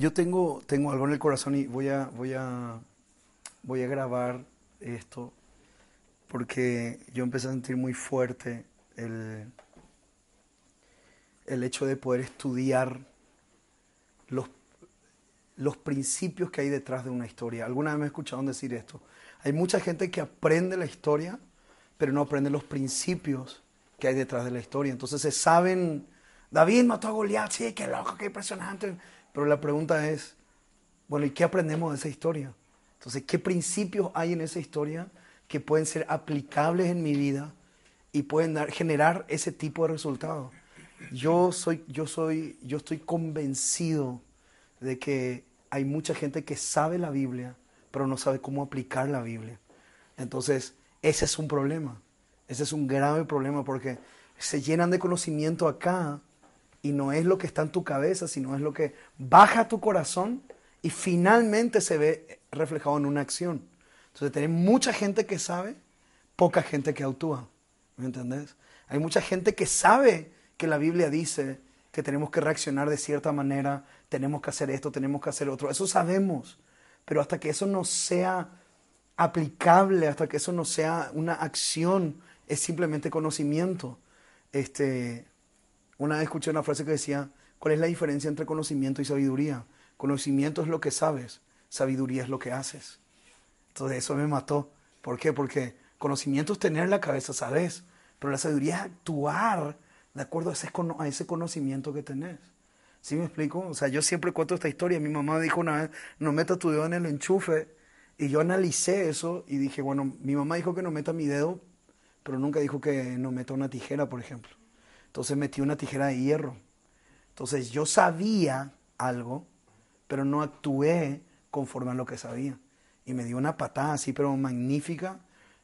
Yo tengo, tengo algo en el corazón y voy a, voy a, voy a grabar esto porque yo empecé a sentir muy fuerte el, el hecho de poder estudiar los, los principios que hay detrás de una historia. Alguna vez me he escuchado decir esto. Hay mucha gente que aprende la historia, pero no aprende los principios que hay detrás de la historia. Entonces se saben, David mató a Goliat, sí, qué loco, qué impresionante pero la pregunta es, bueno, ¿y qué aprendemos de esa historia? Entonces, ¿qué principios hay en esa historia que pueden ser aplicables en mi vida y pueden generar ese tipo de resultados? Yo soy, yo soy, yo estoy convencido de que hay mucha gente que sabe la Biblia, pero no sabe cómo aplicar la Biblia. Entonces, ese es un problema. Ese es un grave problema porque se llenan de conocimiento acá, y no es lo que está en tu cabeza, sino es lo que baja a tu corazón y finalmente se ve reflejado en una acción. Entonces, tenés mucha gente que sabe, poca gente que actúa. ¿Me entendés? Hay mucha gente que sabe que la Biblia dice que tenemos que reaccionar de cierta manera, tenemos que hacer esto, tenemos que hacer otro. Eso sabemos. Pero hasta que eso no sea aplicable, hasta que eso no sea una acción, es simplemente conocimiento. Este, una vez escuché una frase que decía, ¿cuál es la diferencia entre conocimiento y sabiduría? Conocimiento es lo que sabes, sabiduría es lo que haces. Entonces eso me mató. ¿Por qué? Porque conocimiento es tener la cabeza, sabes, pero la sabiduría es actuar de acuerdo a ese, conocimiento que tenés. ¿Sí me explico? O sea, yo siempre cuento esta historia. Mi mamá dijo una vez, no meta tu dedo en el enchufe. Y yo analicé eso y dije, bueno, mi mamá dijo que no meta mi dedo, pero nunca dijo que no meta una tijera, por ejemplo. Entonces metí una tijera de hierro. Entonces yo sabía algo, pero no actué conforme a lo que sabía. Y me dio una patada así, pero magnífica.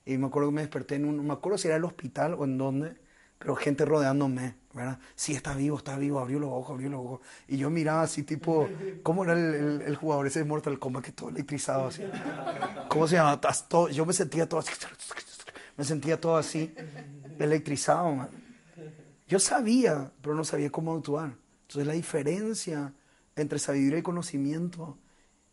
Y me acuerdo que me desperté en un, me acuerdo si era el hospital o en dónde, pero gente rodeándome, ¿verdad? Sí, está vivo, está vivo, abrió los ojos, abrió los ojos. Y yo miraba así, tipo, ¿cómo era el, jugador ese de Mortal Kombat que todo electrizado así? ¿Cómo se llama? Yo me sentía todo así, me sentía todo así, electrizado, man. Yo sabía, pero no sabía cómo actuar. Entonces la diferencia entre sabiduría y conocimiento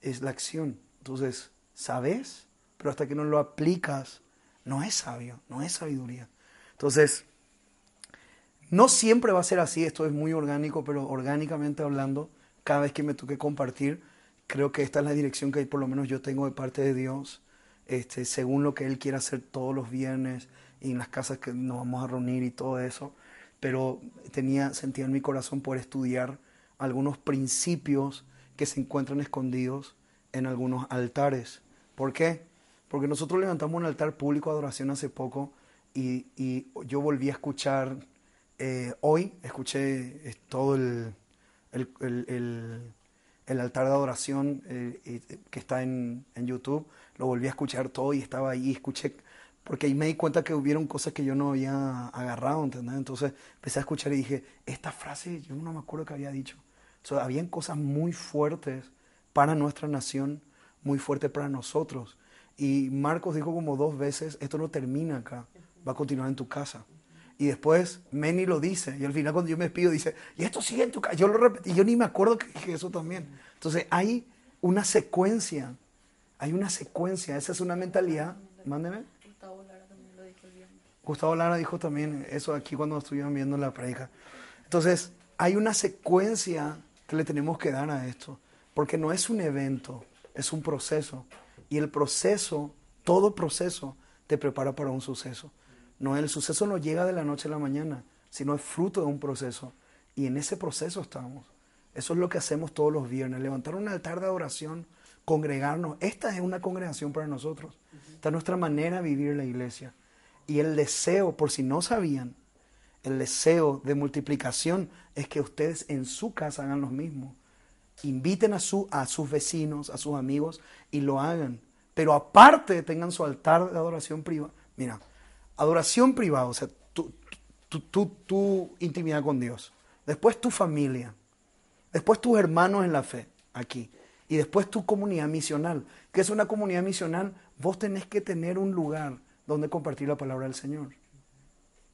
es la acción. Entonces, sabes, pero hasta que no lo aplicas, no es sabio, no es sabiduría. Entonces, no siempre va a ser así, esto es muy orgánico, pero orgánicamente hablando, cada vez que me toque compartir, creo que esta es la dirección que por lo menos yo tengo de parte de Dios, este, según lo que Él quiere hacer todos los viernes y en las casas que nos vamos a reunir y todo eso pero tenía, sentía en mi corazón poder estudiar algunos principios que se encuentran escondidos en algunos altares. ¿Por qué? Porque nosotros levantamos un altar público de adoración hace poco y, yo volví a escuchar, eh, hoy escuché eh, todo el, el, altar de adoración eh, que está en, en, YouTube, lo volví a escuchar todo y estaba ahí, escuché porque ahí me di cuenta que hubieron cosas que yo no había agarrado, ¿entendés? Entonces empecé a escuchar y dije, esta frase yo no me acuerdo que había dicho. O habían cosas muy fuertes para nuestra nación, muy fuertes para nosotros. Y Marcos dijo como dos veces, esto no termina acá, va a continuar en tu casa. Y después Meni lo dice, y al final cuando yo me despido dice, y esto sigue en tu casa. Yo lo repetí, yo ni me acuerdo que dije eso también. Entonces hay una secuencia, hay una secuencia, esa es una mentalidad, mándeme Gustavo Lara dijo también eso aquí cuando estuvieron viendo la predica. Entonces, hay una secuencia que le tenemos que dar a esto, porque no es un evento, es un proceso. Y el proceso, todo proceso, te prepara para un suceso. No, el suceso no llega de la noche a la mañana, sino es fruto de un proceso. Y en ese proceso estamos. Eso es lo que hacemos todos los viernes, levantar un altar de adoración, congregarnos. Esta es una congregación para nosotros. Esta es nuestra manera de vivir la iglesia. Y el deseo, por si no sabían, el deseo de multiplicación es que ustedes en su casa hagan lo mismo. inviten a, su, a sus vecinos, a sus amigos y lo hagan. Pero aparte tengan su altar de adoración privada. Mira, adoración privada, o sea, tu, tu, tu, intimidad con Dios. Después tu familia. Después tus hermanos en la fe, aquí. Y después tu comunidad misional. ¿Qué es una comunidad misional? Vos tenés que tener un lugar donde compartir la palabra del Señor.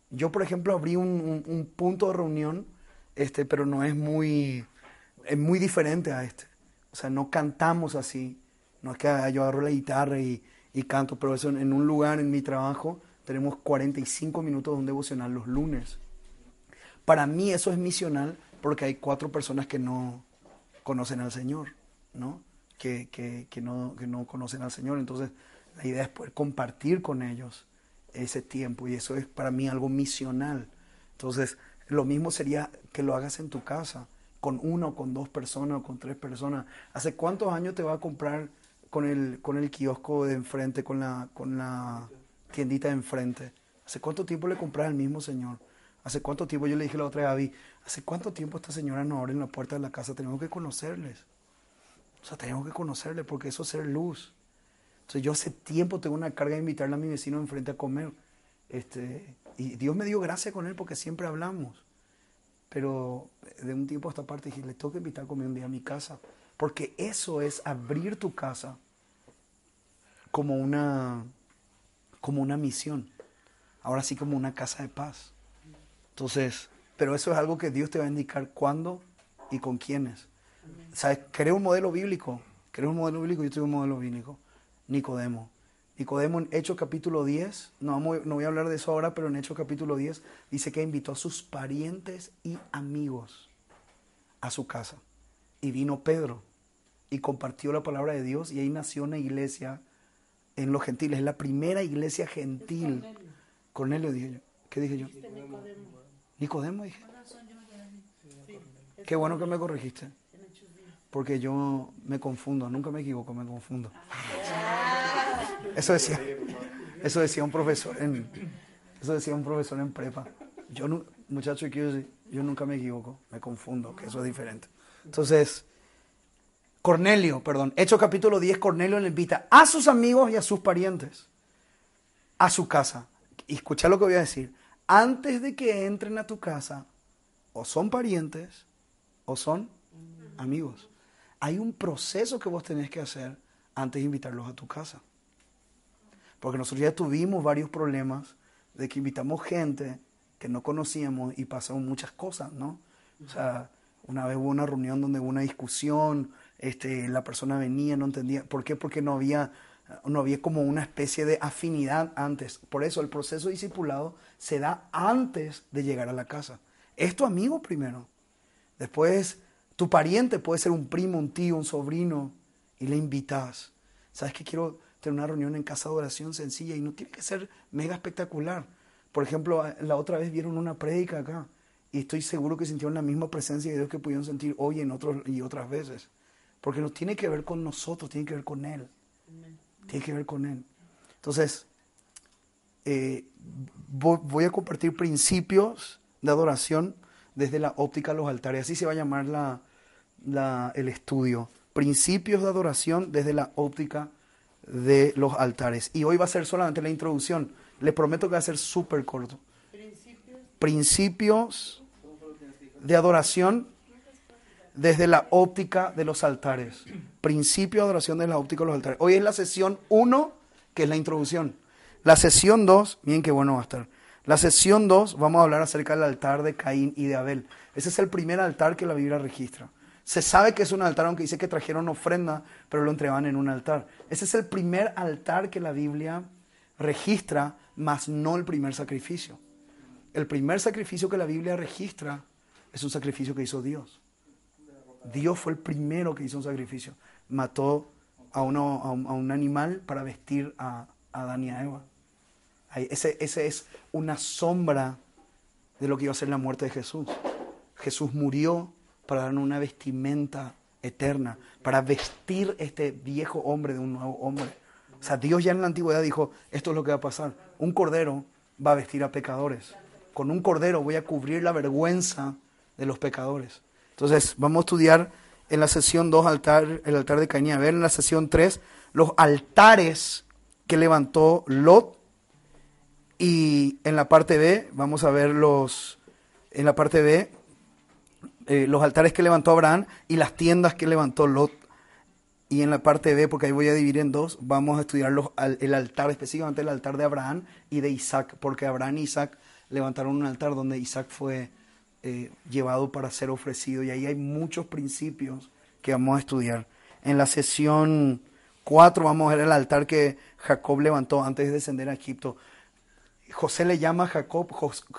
Yo, por ejemplo, abrí un, punto de reunión, este, pero no es muy, es muy diferente a este. O sea, no cantamos así. No es que yo agarro la guitarra y, canto, pero eso en un lugar, en mi trabajo, tenemos 45 minutos de un devocional los lunes. Para mí eso es misional porque hay cuatro personas que no conocen al Señor, ¿no? Que, que, no, que no conocen al Señor. Entonces, la idea es poder compartir con ellos ese tiempo y eso es para mí algo misional. Entonces, lo mismo sería que lo hagas en tu casa, con una o con dos personas o con tres personas. ¿Hace cuántos años te va a comprar con el, con el kiosco de enfrente, con la, con la tiendita de enfrente? ¿Hace cuánto tiempo le compras al mismo Señor? ¿Hace cuánto tiempo? Yo le dije la otra vez a Gaby, ¿hace cuánto tiempo esta señora no abre en la puerta de la casa? Tenemos que conocerles. O sea, tenemos que conocerles porque eso es ser luz. Entonces yo hace tiempo tengo una carga de invitarle a mi vecino enfrente a comer. Este, y Dios me dio gracia con él porque siempre hablamos. Pero de un tiempo a esta parte dije, le tengo que invitar a comer un día a mi casa. Porque eso es abrir tu casa como una, como una misión. Ahora sí como una casa de paz. Entonces, pero eso es algo que Dios te va a indicar cuándo y con quiénes. ¿Sabes? Creo un modelo bíblico. Creo un modelo bíblico, yo tengo un modelo bíblico. Nicodemo. Nicodemo en Hechos capítulo 10, no, no voy a hablar de eso ahora, pero en Hechos capítulo 10 dice que invitó a sus parientes y amigos a su casa. Y vino Pedro y compartió la palabra de Dios y ahí nació una iglesia en los gentiles, es la primera iglesia gentil. Cornelio, dije yo. ¿Qué dije yo? Nicodemo dije. Qué bueno que me corregiste. Porque yo me confundo, nunca me equivoco, me confundo. Eso decía, eso decía un profesor en, eso decía un profesor en prepa. Yo, muchacho, yo nunca me equivoco, me confundo, que eso es diferente. Entonces, Cornelio, perdón, Hechos capítulo 10, Cornelio le invita a sus amigos y a sus parientes a su casa. Escucha lo que voy a decir. Antes de que entren a tu casa, o son parientes o son amigos. Hay un proceso que vos tenés que hacer antes de invitarlos a tu casa. Porque nosotros ya tuvimos varios problemas de que invitamos gente que no conocíamos y pasaron muchas cosas, ¿no? O sea, una vez hubo una reunión donde hubo una discusión, este, la persona venía, no entendía. ¿Por qué? Porque no había, no había como una especie de afinidad antes. Por eso el proceso discipulado se da antes de llegar a la casa. Es tu amigo primero. Después, tu pariente puede ser un primo, un tío, un sobrino, y le invitas. ¿Sabes qué quiero? Tener una reunión en casa de oración sencilla y no tiene que ser mega espectacular. Por ejemplo, la otra vez vieron una prédica acá y estoy seguro que sintieron la misma presencia de Dios que pudieron sentir hoy en otros y otras veces. Porque no tiene que ver con nosotros, tiene que ver con Él. Tiene que ver con Él. Entonces, eh, voy a compartir principios de adoración desde la óptica de los altares. Así se va a llamar la, el estudio. Principios de adoración desde la óptica de los altares. Y hoy va a ser solamente la introducción. Les prometo que va a ser súper corto. Principios. de adoración desde la óptica de los altares. Principio de adoración desde la óptica de los altares. Hoy es la sesión 1, que es la introducción. La sesión 2, miren qué bueno va a estar. La sesión 2 vamos a hablar acerca del altar de Caín y de Abel. Ese es el primer altar que la Biblia registra. Se sabe que es un altar, aunque dice que trajeron ofrenda, pero lo entregaban en un altar. Ese es el primer altar que la Biblia registra, más no el primer sacrificio. El primer sacrificio que la Biblia registra es un sacrificio que hizo Dios. Dios fue el primero que hizo un sacrificio. Mató a, uno, a, un, animal para vestir a, a Adán y a Eva. Ese, ese es una sombra de lo que iba a ser la muerte de Jesús. Jesús murió para darnos una vestimenta eterna, para vestir este viejo hombre de un nuevo hombre. O sea, Dios ya en la antigüedad dijo, esto es lo que va a pasar. Un cordero va a vestir a pecadores. Con un cordero voy a cubrir la vergüenza de los pecadores. Entonces, vamos a estudiar En la sesión 2, altar, el altar de Caín y Abel. En la sesión 3, los altares que levantó Lot. Y en la parte B, vamos a ver los, en la parte B, eh, los altares que levantó Abraham y las tiendas que levantó Lot. Y en la parte B, porque ahí voy a dividir en dos, vamos a estudiar el altar, específicamente el altar de Abraham y de Isaac, porque Abraham y Isaac levantaron un altar donde Isaac fue eh, llevado para ser ofrecido. Y ahí hay muchos principios que vamos a estudiar. En la sesión 4 vamos a ver el altar que Jacob levantó antes de descender a Egipto. José le llama a Jacob,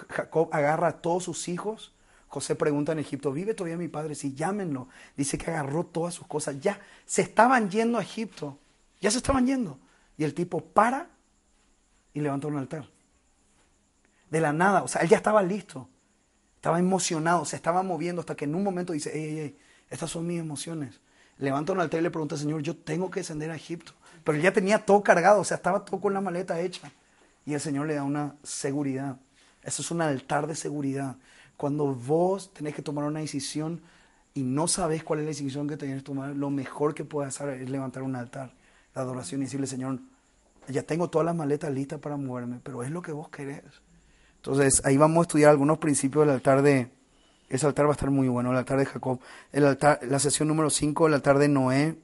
Jacob agarra a todos sus hijos José pregunta en Egipto, ¿vive todavía mi padre? Sí, llámenlo. Dice que agarró todas sus cosas. Ya se estaban yendo a Egipto. Ya se estaban yendo. Y el tipo para y levanta un altar. De la nada. O sea, él ya estaba listo. Estaba emocionado. Se estaba moviendo hasta que en un momento dice, ey, ey, ey, estas son mis emociones. Levanta un altar y le pregunta Señor, yo tengo que descender a Egipto. Pero él ya tenía todo cargado. O sea, estaba todo con la maleta hecha. Y el Señor le da una seguridad. Eso es un altar de seguridad. Cuando vos tenés que tomar una decisión y no sabes cuál es la decisión que tenés que tomar, lo mejor que puedes hacer es levantar un altar de adoración y decirle, Señor, ya tengo todas las maletas listas para moverme, pero es lo que vos querés. Entonces, ahí vamos a estudiar algunos principios del altar de... Ese altar va a estar muy bueno, el altar de Jacob. El altar, la sesión número 5, el altar de Noé.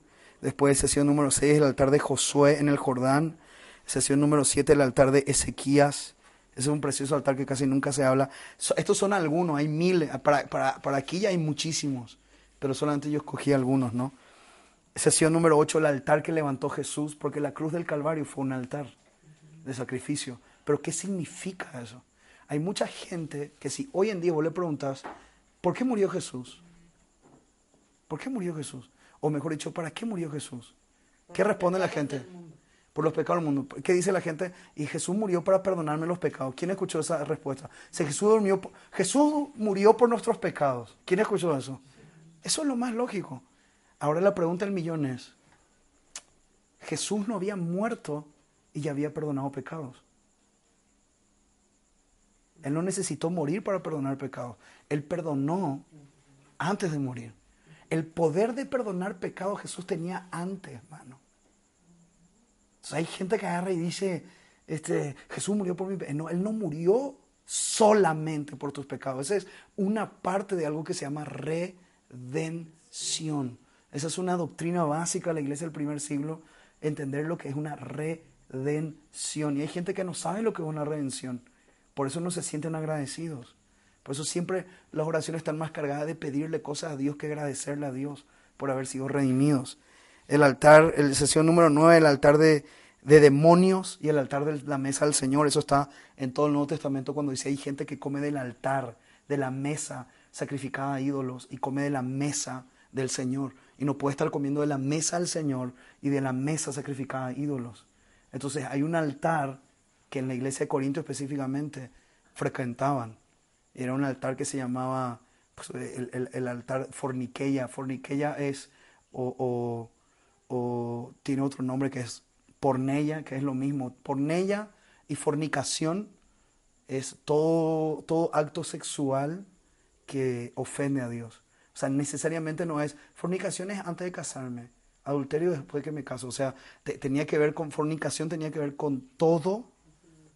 Después, sesión número 6, el altar de Josué en el Jordán. Sesión número 7, el altar de Ezequías. Ese es un precioso altar que casi nunca se habla. estos son algunos, hay miles. Para, para, aquí ya hay muchísimos, pero solamente yo escogí algunos, ¿no? Sesión número 8, el altar que levantó Jesús, porque la cruz del Calvario fue un altar de sacrificio. Pero ¿qué significa eso? Hay mucha gente que si hoy en día vos le preguntas, ¿por qué murió Jesús? ¿Por qué murió Jesús? O mejor dicho, ¿para qué murió Jesús? ¿Qué responde la gente? Por los pecados del mundo. ¿Qué dice la gente? Y Jesús murió para perdonarme los pecados. ¿Quién escuchó esa respuesta? Si Jesús, Jesús murió por nuestros pecados. ¿Quién escuchó eso? Eso es lo más lógico. Ahora la pregunta del millón es, Jesús no había muerto y ya había perdonado pecados. Él no necesitó morir para perdonar pecados. Él perdonó antes de morir. El poder de perdonar pecados Jesús tenía antes, hermano hay gente que agarra y dice, este, Jesús murió por mi No, Él no murió solamente por tus pecados. Esa es una parte de algo que se llama redención. Esa es una doctrina básica de la iglesia del primer siglo, entender lo que es una redención. Y hay gente que no sabe lo que es una redención. Por eso no se sienten agradecidos. Por eso siempre las oraciones están más cargadas de pedirle cosas a Dios que agradecerle a Dios por haber sido redimidos el altar, la sesión número 9, el altar de, demonios y el altar de la mesa del Señor. Eso está en todo el Nuevo Testamento cuando dice hay gente que come del altar, de la mesa sacrificada a ídolos y come de la mesa del Señor. Y no puede estar comiendo de la mesa del Señor y de la mesa sacrificada a ídolos. Entonces hay un altar que en la iglesia de Corinto específicamente frecuentaban. Era un altar que se llamaba pues, el, altar forniqueya. Forniqueya es o tiene otro nombre que es pornella, que es lo mismo. Pornella y fornicación es todo, todo acto sexual que ofende a Dios. O sea, necesariamente no es fornicación es antes de casarme, adulterio después de que me caso. O sea, tenía que ver con fornicación, tenía que ver con todo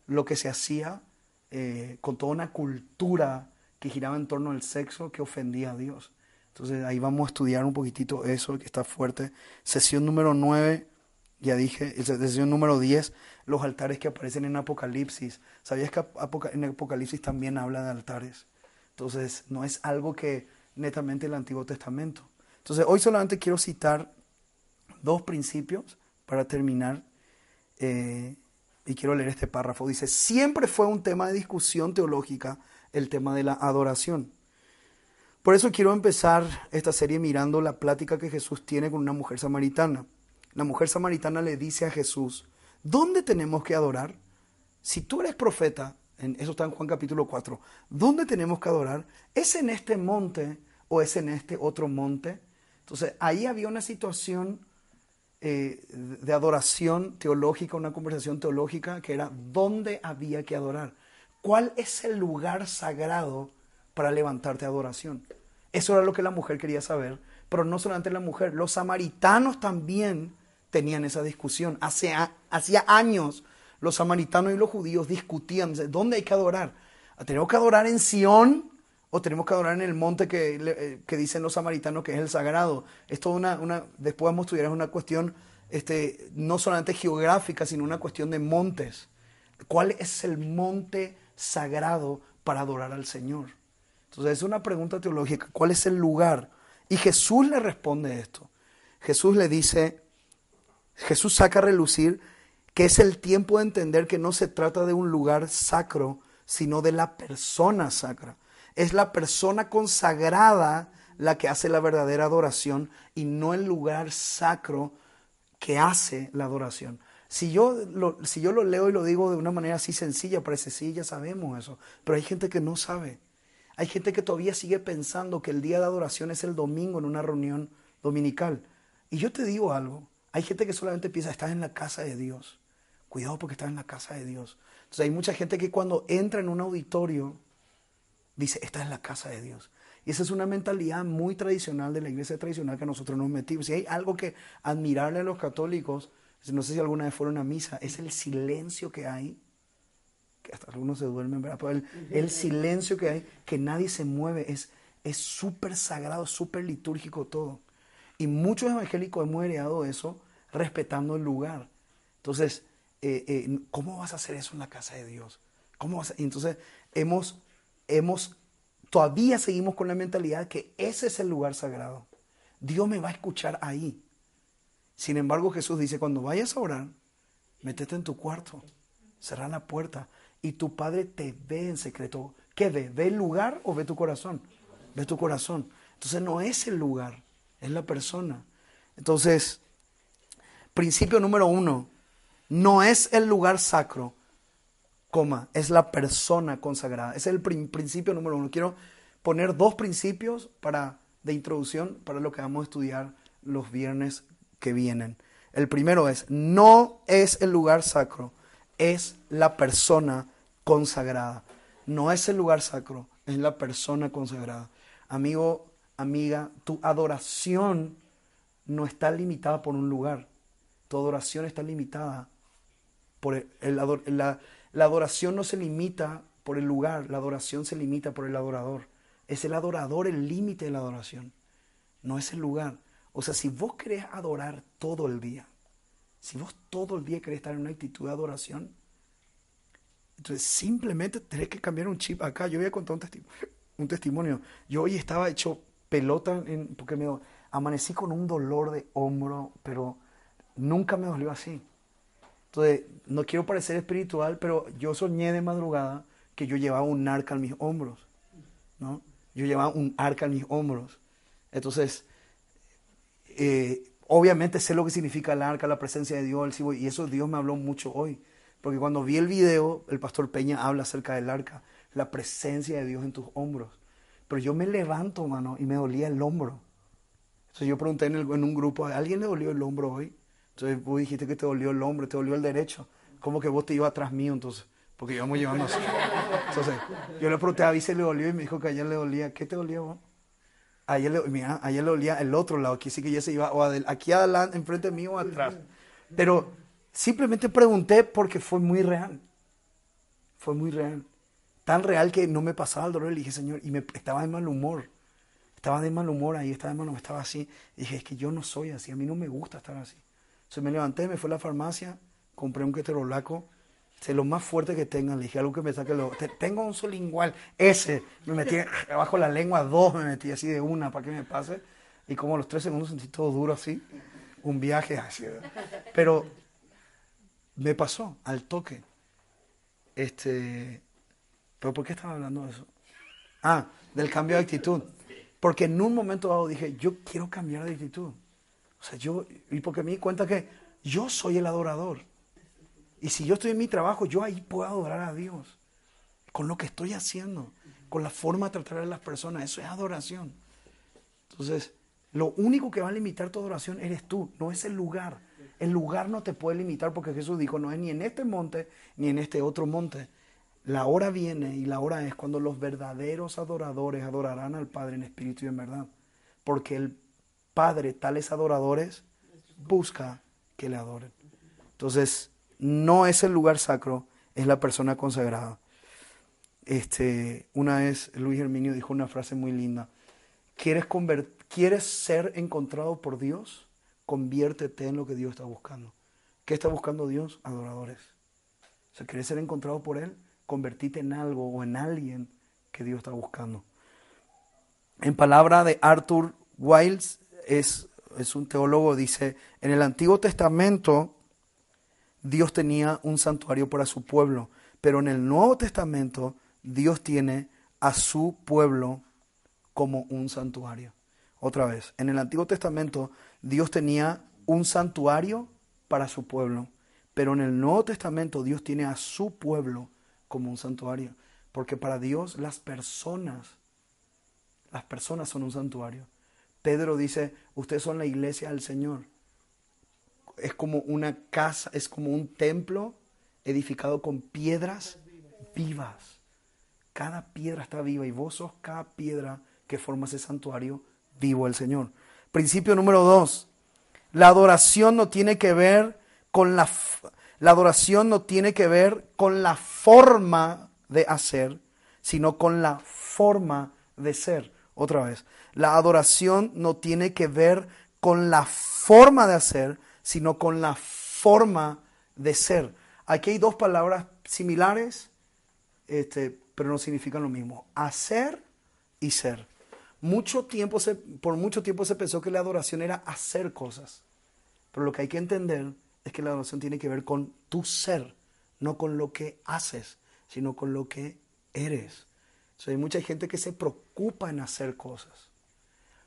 lo que se hacía, eh, con toda una cultura que giraba en torno al sexo que ofendía a Dios. Entonces ahí vamos a estudiar un poquitito eso, que está fuerte. Sesión número 9, ya dije, sesión número 10, los altares que aparecen en Apocalipsis. ¿Sabías que en Apocalipsis también habla de altares? Entonces no es algo que netamente el Antiguo Testamento. Entonces hoy solamente quiero citar dos principios para terminar. Eh, y quiero leer este párrafo. Dice, siempre fue un tema de discusión teológica el tema de la adoración. Por eso quiero empezar esta serie mirando la plática que Jesús tiene con una mujer samaritana. La mujer samaritana le dice a Jesús, ¿dónde tenemos que adorar? Si tú eres profeta, en, eso está en Juan capítulo 4, ¿dónde tenemos que adorar? ¿Es en este monte o es en este otro monte? Entonces ahí había una situación eh, de adoración teológica, una conversación teológica que era dónde había que adorar. ¿Cuál es el lugar sagrado para levantarte a adoración. Eso era lo que la mujer quería saber, Pero no solamente la mujer, los samaritanos también tenían esa discusión. Hacía años los samaritanos y los judíos discutían, ¿dónde hay que adorar? ¿Tenemos que adorar en Sión o tenemos que adorar en el monte que, eh, dicen los samaritanos que es el sagrado? Esto una, una, después vamos a estudiar, es una cuestión este, no solamente geográfica, sino una cuestión de montes. ¿Cuál es el monte sagrado para adorar al Señor? Entonces es una pregunta teológica, ¿cuál es el lugar? Y Jesús le responde esto. Jesús le dice, Jesús saca a relucir que es el tiempo de entender que no se trata de un lugar sacro, sino de la persona sacra. Es la persona consagrada la que hace la verdadera adoración y no el lugar sacro que hace la adoración. Si yo, lo, si yo lo leo y lo digo de una manera así sencilla, parece sí, ya sabemos eso, pero hay gente que no sabe. Hay gente que todavía sigue pensando que el día de adoración es el domingo en una reunión dominical. Y yo te digo algo, hay gente que solamente piensa, estás en la casa de Dios. Cuidado porque estás en la casa de Dios. Entonces hay mucha gente que cuando entra en un auditorio dice, estás en la casa de Dios. Y esa es una mentalidad muy tradicional de la iglesia tradicional que nosotros nos metimos. Si hay algo que admirarle a los católicos, no sé si alguna vez fueron a misa, es el silencio que hay, que hasta algunos se duermen, ¿verdad? Pero el, silencio que hay, que nadie se mueve, es súper sagrado, súper litúrgico todo. Y muchos evangélicos hemos heredado eso respetando el lugar. Entonces, eh, eh, ¿cómo vas a hacer eso en la casa de Dios? ¿Cómo vas entonces, hemos, hemos, todavía seguimos con la mentalidad que ese es el lugar sagrado. Dios me va a escuchar ahí. Sin embargo, Jesús dice, cuando vayas a orar, métete en tu cuarto, cerra la puerta y tu Padre te ve en secreto. ¿Qué ve? ¿Ve el lugar o ve tu corazón? Ve tu corazón. Entonces no es el lugar, es la persona. Entonces, principio número uno, no es el lugar sacro, coma, es la persona consagrada. Es el principio número uno. Quiero poner dos principios para, de introducción para lo que vamos a estudiar los viernes que vienen. El primero es, no es el lugar sacro, es la persona consagrada. No es el lugar sacro, es la persona consagrada. Amigo, amiga, tu adoración no está limitada por un lugar. Tu adoración está limitada por el, la, la adoración no se limita por el lugar, la adoración se limita por el adorador. Es el adorador el límite de la adoración, no es el lugar. O sea, si vos querés adorar todo el día, si vos todo el día querés estar en una actitud de adoración, entonces simplemente tenés que cambiar un chip acá. Yo voy a contar un, un testimonio. Yo hoy estaba hecho pelota en, porque me amanecí con un dolor de hombro, pero nunca me dolió así. Entonces, no quiero parecer espiritual, pero yo soñé de madrugada que yo llevaba un arca en mis hombros, ¿no? Yo llevaba un arca en mis hombros. Entonces, eh, obviamente sé lo que significa el arca, la presencia de Dios, y eso Dios me habló mucho hoy. Porque cuando vi el video, el pastor Peña habla acerca del arca, la presencia de Dios en tus hombros. Pero yo me levanto, mano, y me dolía el hombro. Entonces yo pregunté en, un grupo, ¿a alguien le dolió el hombro hoy? Entonces vos dijiste que te dolió el hombro, te dolió el derecho. ¿Cómo que vos te ibas atrás mío entonces? Porque íbamos llevando así. Entonces, yo le pregunté a Vice le dolió y me dijo que ayer le dolía. ¿Qué te dolía vos? Ayer le, mira, ayer le dolía el otro lado, que sí que ya se iba o aquí adelante, enfrente mío o atrás. Pero simplemente pregunté porque fue muy real. Fue muy real. Tan real que no me pasaba el dolor. Le dije, Señor, y me, estaba de mal humor. Estaba de mal humor ahí, estaba de mal humor, estaba así. Y dije, es que yo no soy así, a mí no me gusta estar así. Se me levanté, me fui a la farmacia, compré un keterolaco, sé lo más fuerte que tengan, le dije algo que me saque lo... Tengo un solingual, ese, me metí abajo la lengua, dos me metí así de una para que me pase, y como los tres segundos sentí todo duro así, un viaje así. Pero me pasó al toque. Este, pero ¿por qué estaba hablando de eso? Ah, del cambio de actitud. Porque en un momento dado dije, yo quiero cambiar de actitud. O sea, yo, y porque me di cuenta que yo soy el adorador. Y si yo estoy en mi trabajo, yo ahí puedo adorar a Dios. Con lo que estoy haciendo, con la forma de tratar a las personas. Eso es adoración. Entonces, lo único que va a limitar tu adoración eres tú, no es el lugar. El lugar no te puede limitar porque Jesús dijo, no es ni en este monte ni en este otro monte. La hora viene y la hora es cuando los verdaderos adoradores adorarán al Padre en espíritu y en verdad. Porque el Padre tales adoradores, busca que le adoren. Entonces, no es el lugar sacro, es la persona consagrada. Este, una vez Luis Herminio dijo una frase muy linda. ¿Quieres, ¿Quieres ser encontrado por Dios? Conviértete en lo que Dios está buscando. ¿Qué está buscando Dios? Adoradores. O sea, ¿quieres ser encontrado por Él? Convertite en algo o en alguien que Dios está buscando. En palabra de Arthur Wiles, es, es un teólogo, dice, en el Antiguo Testamento Dios tenía un santuario para su pueblo, pero en el Nuevo Testamento Dios tiene a su pueblo como un santuario. Otra vez, en el Antiguo Testamento Dios tenía un santuario para su pueblo, pero en el Nuevo Testamento Dios tiene a su pueblo como un santuario, porque para Dios las personas, las personas son un santuario. Pedro dice, ustedes son la iglesia del Señor. Es como una casa, es como un templo edificado con piedras vivas. Cada piedra está viva y vos sos cada piedra que forma ese santuario vivo el Señor. Principio número dos. La adoración no tiene que ver con la, la adoración no tiene que ver con la forma de hacer, sino con la forma de ser. Otra vez, la adoración no tiene que ver con la forma de hacer, sino con la forma de ser. Aquí hay dos palabras similares, este, pero no significan lo mismo. Hacer y ser. Mucho tiempo se, por mucho tiempo se pensó que la adoración era hacer cosas. Pero lo que hay que entender es que la adoración tiene que ver con tu ser, no con lo que haces, sino con lo que eres. hay mucha gente que se preocupa en hacer cosas,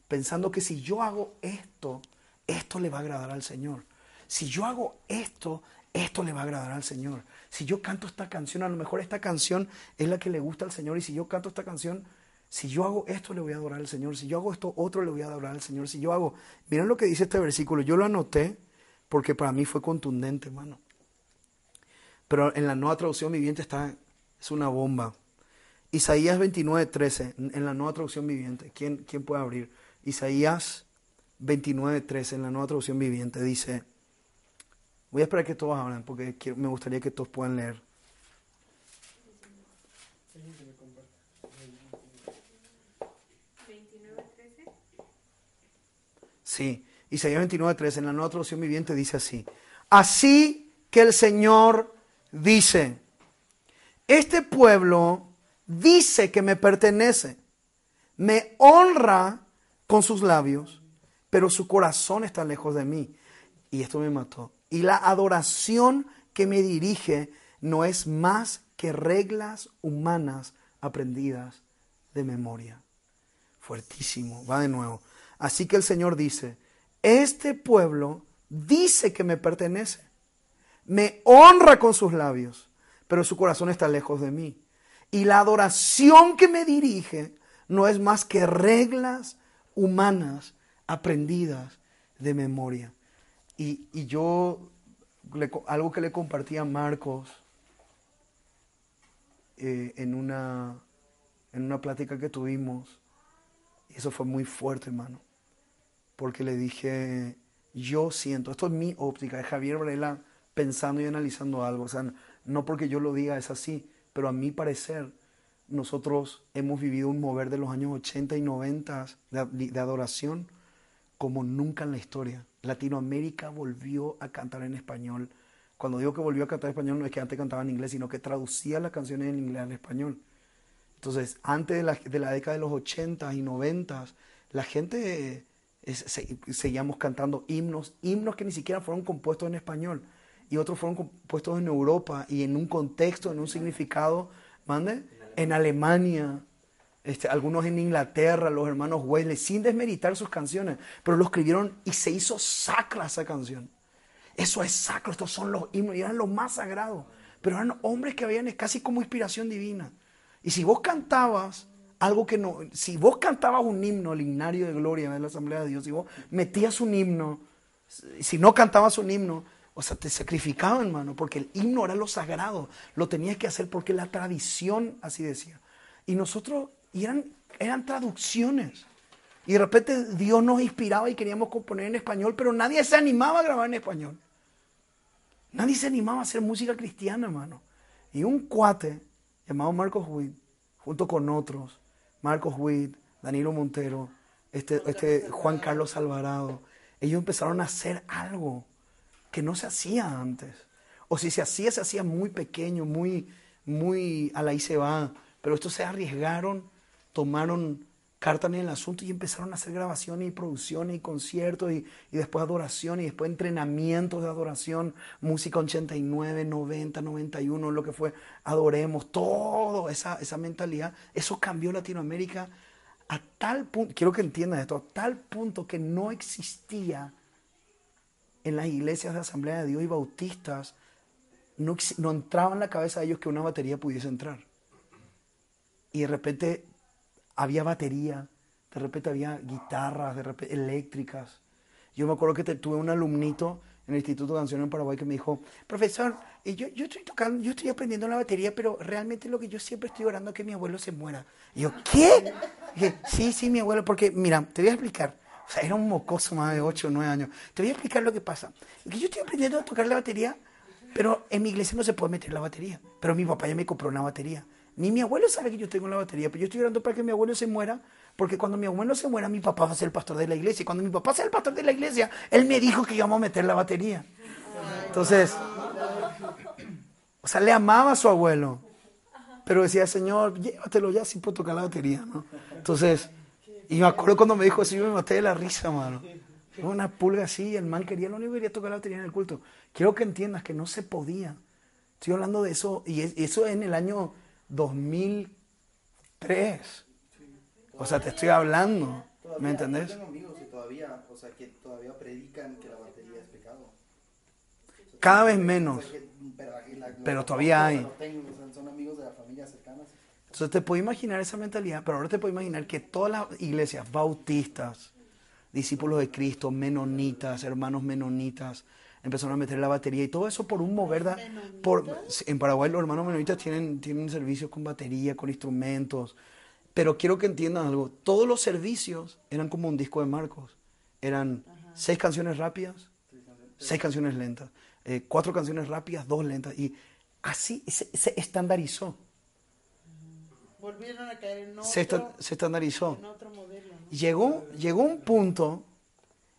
pensando que si yo hago esto, esto le va a agradar al Señor. Si yo hago esto, esto le va a agradar al Señor. Si yo canto esta canción, a lo mejor esta canción es la que le gusta al Señor. Y si yo canto esta canción, si yo hago esto, le voy a adorar al Señor. Si yo hago esto, otro le voy a adorar al Señor. Si yo hago, miren lo que dice este versículo. Yo lo anoté porque para mí fue contundente, hermano. Pero en la nueva traducción viviente está, es una bomba. Isaías 29, 13, en la nueva traducción viviente. ¿Quién, quién puede abrir? Isaías 29, 13, en la nueva traducción viviente, dice, Voy a esperar que todos hablen porque me gustaría que todos puedan leer. Sí, Isaías 29:13 en la nueva traducción viviente dice así. Así que el Señor dice, este pueblo dice que me pertenece, me honra con sus labios, pero su corazón está lejos de mí. Y esto me mató. Y la adoración que me dirige no es más que reglas humanas aprendidas de memoria. Fuertísimo, va de nuevo. Así que el Señor dice, este pueblo dice que me pertenece, me honra con sus labios, pero su corazón está lejos de mí. Y la adoración que me dirige no es más que reglas humanas aprendidas de memoria. Y, yo, algo que le compartí a Marcos eh, en, una, en una plática que tuvimos, y eso fue muy fuerte, hermano, porque le dije, yo siento, esto es mi óptica, es Javier Varela pensando y analizando algo, o sea, no porque yo lo diga es así, pero a mi parecer, nosotros hemos vivido un mover de los años 80 y 90 de adoración como nunca en la historia. Latinoamérica volvió a cantar en español. Cuando digo que volvió a cantar en español, no es que antes cantaba en inglés, sino que traducía las canciones en inglés al español. Entonces, antes de la, de la década de los 80 y 90, la gente seguíamos cantando himnos, himnos que ni siquiera fueron compuestos en español y otros fueron compuestos en Europa y en un contexto, en un significado, mande, en Alemania, este, algunos en Inglaterra, los hermanos Wesley, sin desmeritar sus canciones, pero lo escribieron y se hizo sacra esa canción. Eso es sacro, estos son los himnos, y eran los más sagrados, pero eran hombres que habían casi como inspiración divina. Y si vos cantabas algo que no, si vos cantabas un himno, el himnario de gloria de la Asamblea de Dios, si vos metías un himno, si no cantabas un himno, o sea, te sacrificaban, hermano, porque el himno era lo sagrado, lo tenías que hacer porque la tradición así decía. Y nosotros y eran, eran traducciones. Y de repente Dios nos inspiraba y queríamos componer en español, pero nadie se animaba a grabar en español. Nadie se animaba a hacer música cristiana, hermano. Y un cuate llamado Marcos Witt, junto con otros, Marcos Witt, Danilo Montero, este, este Juan Carlos Alvarado, ellos empezaron a hacer algo que no se hacía antes. O si se hacía, se hacía muy pequeño, muy, muy a la y se va. Pero estos se arriesgaron, tomaron cartas en el asunto y empezaron a hacer grabaciones y producciones y conciertos y, y, después adoración y después entrenamientos de adoración, música 89, 90, 91, lo que fue, adoremos, todo esa, esa mentalidad. Eso cambió Latinoamérica a tal punto, quiero que entiendan esto, a tal punto que no existía en las iglesias de Asamblea de Dios y bautistas, no, no entraba en la cabeza de ellos que una batería pudiese entrar. Y de repente había batería, de repente había guitarras, de repente eléctricas. Yo me acuerdo que tuve un alumnito en el Instituto de Canción en Paraguay que me dijo, profesor, yo, estoy tocando, yo estoy aprendiendo la batería, pero realmente lo que yo siempre estoy orando es que mi abuelo se muera. Y yo, ¿qué? dije, sí, sí, mi abuelo, porque mira, te voy a explicar. O sea, era un mocoso más de 8 o 9 años. Te voy a explicar lo que pasa. Que yo estoy aprendiendo a tocar la batería, pero en mi iglesia no se puede meter la batería. Pero mi papá ya me compró una batería. Ni mi abuelo sabe que yo tengo la batería, pero yo estoy orando para que mi abuelo se muera, porque cuando mi abuelo se muera, mi papá va a ser el pastor de la iglesia. Y cuando mi papá sea el pastor de la iglesia, él me dijo que íbamos a meter la batería. Entonces, o sea, le amaba a su abuelo, pero decía, Señor, llévatelo ya si puedo tocar la batería, ¿no? Entonces, y me acuerdo cuando me dijo eso, yo me maté de la risa, mano. Una pulga así, el man quería, lo único que quería tocar la batería en el culto. Quiero que entiendas que no se podía. Estoy hablando de eso, y eso en el año 2003. O sea, te estoy hablando. ¿Me entendés? Yo tengo amigos que todavía, o sea, que todavía predican que la batería es pecado. Cada vez menos. O sea, que- pero, la- Pero los todavía hay. no tengo, o sea, son amigos de la familia cercanas. Entonces te puedo imaginar esa mentalidad, pero ahora te puedo imaginar que todas las iglesias bautistas, discípulos de Cristo, menonitas, hermanos menonitas, empezaron a meter la batería y todo eso por un mover de- por en Paraguay los hermanos menonitas tienen tienen servicios con batería, con instrumentos, pero quiero que entiendan algo, todos los servicios eran como un disco de Marcos, eran seis canciones rápidas, seis canciones lentas, eh, cuatro canciones rápidas, dos lentas y así se- se estandarizó. Volvieron a caer en otro, se, esta- se estandarizó. en otro modelo. ¿no? Llegó, llegó un punto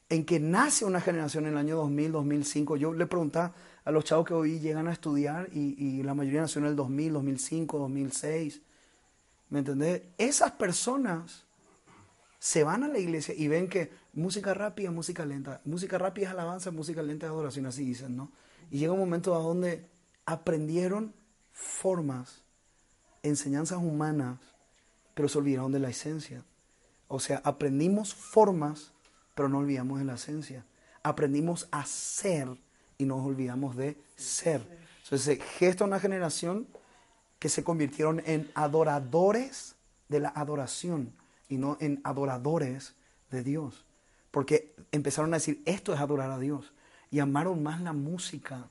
en que nace una generación en el año 2000, 2005. Yo le preguntaba a los chavos que hoy llegan a estudiar y, la mayoría nació en el 2000, 2005, 2006. ¿Me entendés? Esas personas se van a la iglesia y ven que música rápida, música lenta, música rápida es alabanza, música lenta es adoración, así dicen, ¿no? Y llega un momento a donde aprendieron formas, enseñanzas humanas, pero se olvidaron de la esencia. O sea, aprendimos formas, pero no olvidamos de la esencia. Aprendimos a ser y nos olvidamos de ser. Entonces se gesta una generación que se convirtieron en adoradores de la adoración y no en adoradores de Dios. Porque empezaron a decir, esto es adorar a Dios. Y amaron más la música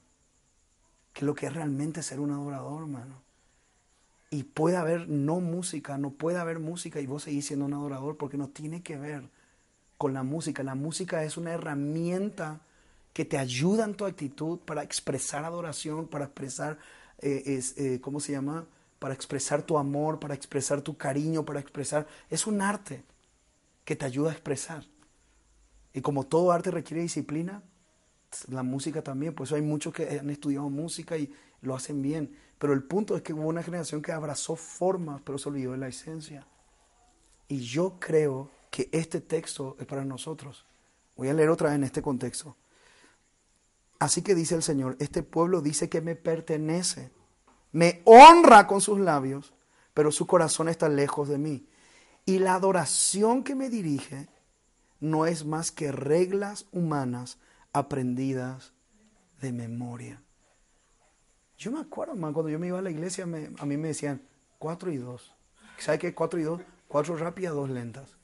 que lo que es realmente ser un adorador, hermano. Y puede haber no música, no puede haber música y vos seguís siendo un adorador porque no tiene que ver con la música. La música es una herramienta que te ayuda en tu actitud para expresar adoración, para expresar, eh, eh, ¿cómo se llama? Para expresar tu amor, para expresar tu cariño, para expresar... Es un arte que te ayuda a expresar. Y como todo arte requiere disciplina, la música también, por eso hay muchos que han estudiado música y lo hacen bien. Pero el punto es que hubo una generación que abrazó formas, pero se olvidó de la esencia. Y yo creo que este texto es para nosotros. Voy a leer otra vez en este contexto. Así que dice el Señor, este pueblo dice que me pertenece, me honra con sus labios, pero su corazón está lejos de mí. Y la adoración que me dirige no es más que reglas humanas aprendidas de memoria. Yo me acuerdo, man, cuando yo me iba a la iglesia, a mí me decían cuatro y dos. ¿Sabe qué? Cuatro y dos. Cuatro rápidas, dos lentas.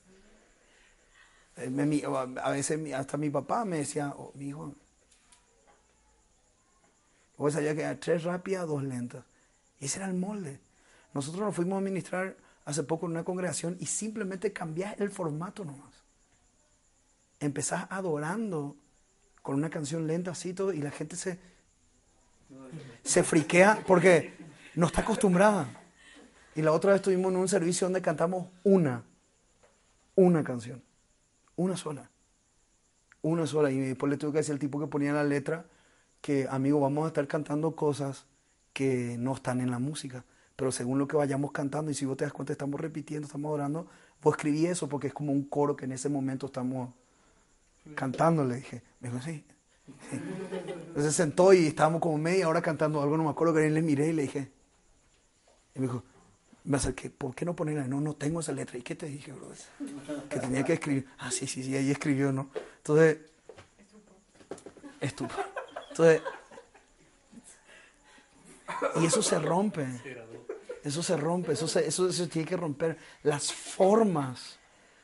Eh, a veces hasta mi papá me decía, oh, mi hijo, vos sabías que tres rápidas, dos lentas. Y ese era el molde. Nosotros nos fuimos a ministrar hace poco en una congregación y simplemente cambiar el formato nomás. empezás adorando con una canción lenta así todo y la gente se, se friquea porque no está acostumbrada. Y la otra vez estuvimos en un servicio donde cantamos una, una canción, una sola, una sola. Y después le tuve que decir al tipo que ponía la letra que, amigo, vamos a estar cantando cosas que no están en la música. Pero según lo que vayamos cantando, y si vos te das cuenta, estamos repitiendo, estamos adorando, vos escribí eso porque es como un coro que en ese momento estamos cantando, le dije. Me dijo, sí. Entonces se sentó y estábamos como media hora cantando algo, no me acuerdo que le miré y le dije. Y me dijo, me acerqué, ¿por qué no ponerla? No, no tengo esa letra. ¿Y qué te dije, bro? Que tenía que escribir. Ah, sí, sí, sí, ahí escribió, ¿no? Entonces, estupo. Entonces, y eso se rompe. Eso se rompe, eso se, eso se tiene que romper. Las formas.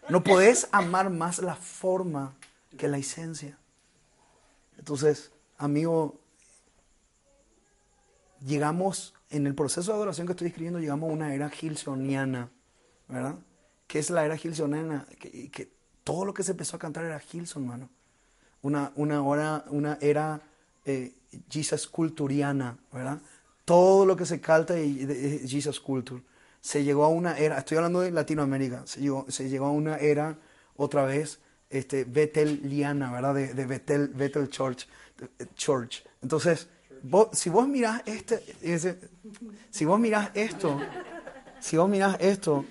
No podés amar más la forma que la esencia. Entonces, amigo, llegamos, en el proceso de adoración que estoy escribiendo, llegamos a una era gilsoniana, ¿verdad? ¿Qué es la era gilsoniana? Que, que todo lo que se empezó a cantar era Gilson, mano. Una, una, hora, una era eh, Jesus culturiana, ¿verdad? Todo lo que se canta es Jesus culture. Se llegó a una era, estoy hablando de Latinoamérica, se llegó, se llegó a una era otra vez este, Liana, ¿verdad? De, de Bethel, Bethel Church, Church. Entonces, si vos mirás este, si vos mirás esto, si vos mirás esto,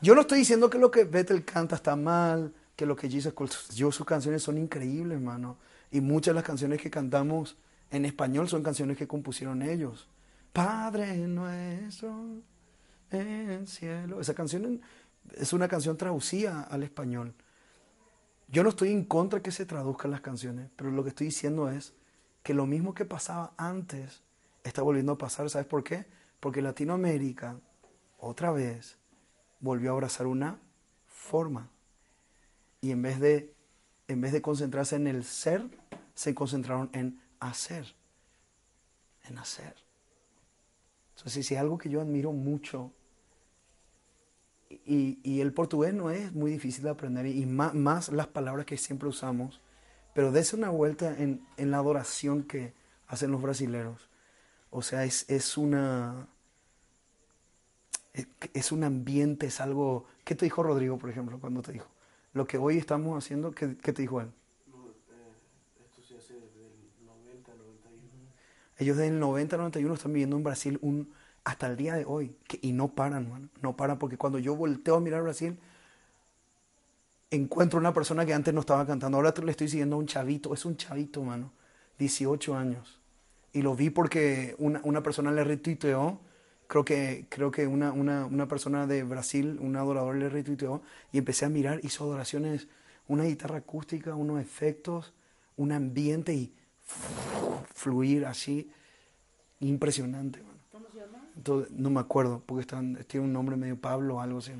yo no estoy diciendo que lo que Bethel canta está mal, que lo que Jesus yo sus canciones son increíbles, hermano. Y muchas de las canciones que cantamos en español son canciones que compusieron ellos. Padre nuestro en el cielo. Esa canción es una canción traducida al español. Yo no estoy en contra que se traduzcan las canciones, pero lo que estoy diciendo es que lo mismo que pasaba antes está volviendo a pasar. ¿Sabes por qué? Porque Latinoamérica, otra vez, volvió a abrazar una forma. Y en vez de, en vez de concentrarse en el ser, se concentraron en hacer. En hacer. Entonces, si es algo que yo admiro mucho y, el portugués no es muy difícil de aprender y más, las palabras que siempre usamos, pero dése una vuelta en, la adoración que hacen los brasileros. O sea, es, es una... Es, un ambiente, es algo... ¿Qué te dijo Rodrigo, por ejemplo, cuando te dijo? Lo que hoy estamos haciendo, ¿qué, qué te dijo él? Esto se hace desde el 90, 91. Ellos desde el 90, 91 están viviendo en Brasil un hasta el día de hoy. y no paran, mano. No paran porque cuando yo volteo a mirar Brasil, encuentro una persona que antes no estaba cantando. Ahora le estoy siguiendo a un chavito. Es un chavito, mano. 18 años. Y lo vi porque una, una persona le retuiteó. Creo que, creo que una, una, una, persona de Brasil, un adorador, le retuiteó. Y empecé a mirar. Hizo adoraciones, una guitarra acústica, unos efectos, un ambiente y fluir así. Impresionante, mano no me acuerdo, porque están, tiene un nombre medio Pablo o algo así.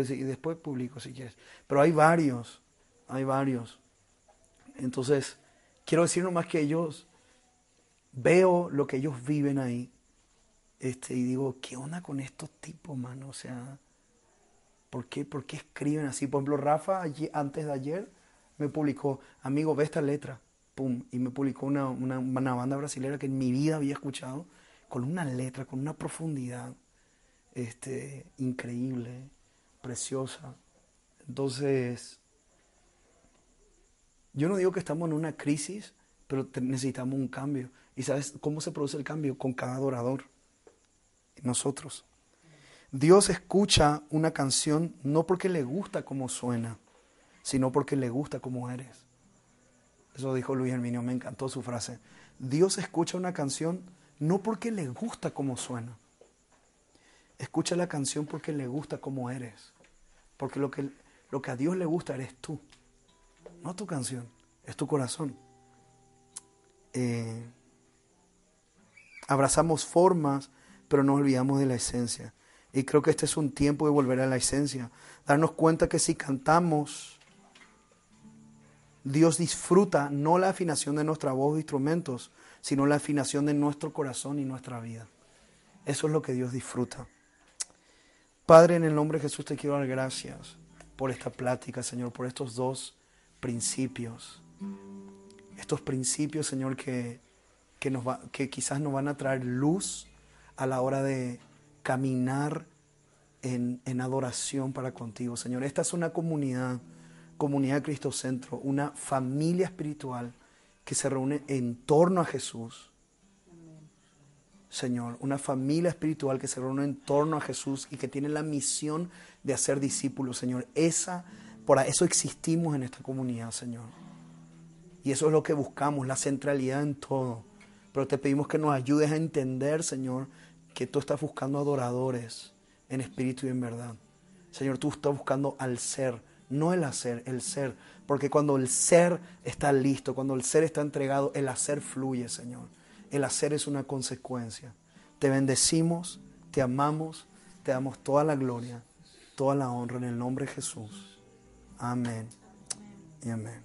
Y después publico si quieres. Pero hay varios, hay varios. Entonces, quiero decir nomás que ellos, veo lo que ellos viven ahí, este, y digo, ¿qué onda con estos tipos, mano? O sea, ¿por qué, ¿por qué escriben así? Por ejemplo, Rafa, antes de ayer, me publicó, amigo, ve esta letra, pum, y me publicó una, una, una banda brasileña que en mi vida había escuchado, con una letra, con una profundidad este, increíble, preciosa. Entonces, yo no digo que estamos en una crisis, pero necesitamos un cambio. ¿Y sabes cómo se produce el cambio? Con cada adorador. Nosotros. Dios escucha una canción no porque le gusta cómo suena, sino porque le gusta cómo eres. Eso dijo Luis Herminio, me encantó su frase. Dios escucha una canción no porque le gusta cómo suena. Escucha la canción porque le gusta cómo eres. Porque lo que, lo que a Dios le gusta eres tú. No tu canción, es tu corazón. Eh, abrazamos formas, pero nos olvidamos de la esencia. Y creo que este es un tiempo de volver a la esencia. Darnos cuenta que si cantamos, Dios disfruta no la afinación de nuestra voz de instrumentos, sino la afinación de nuestro corazón y nuestra vida. Eso es lo que Dios disfruta. Padre, en el nombre de Jesús te quiero dar gracias por esta plática, Señor, por estos dos principios. Estos principios, Señor, que, que, nos va, que quizás nos van a traer luz a la hora de caminar en, en adoración para contigo, Señor. Esta es una comunidad, comunidad Cristo Centro, una familia espiritual que se reúne en torno a Jesús. Señor, una familia espiritual que se reúne en torno a Jesús y que tiene la misión de hacer discípulos, Señor. Esa, por eso existimos en esta comunidad, Señor. Y eso es lo que buscamos, la centralidad en todo. Pero te pedimos que nos ayudes a entender, Señor, que tú estás buscando adoradores en espíritu y en verdad. Señor, tú estás buscando al ser, no el hacer, el ser. Porque cuando el ser está listo, cuando el ser está entregado, el hacer fluye, Señor. El hacer es una consecuencia. Te bendecimos, te amamos, te damos toda la gloria, toda la honra en el nombre de Jesús. Amén y amén.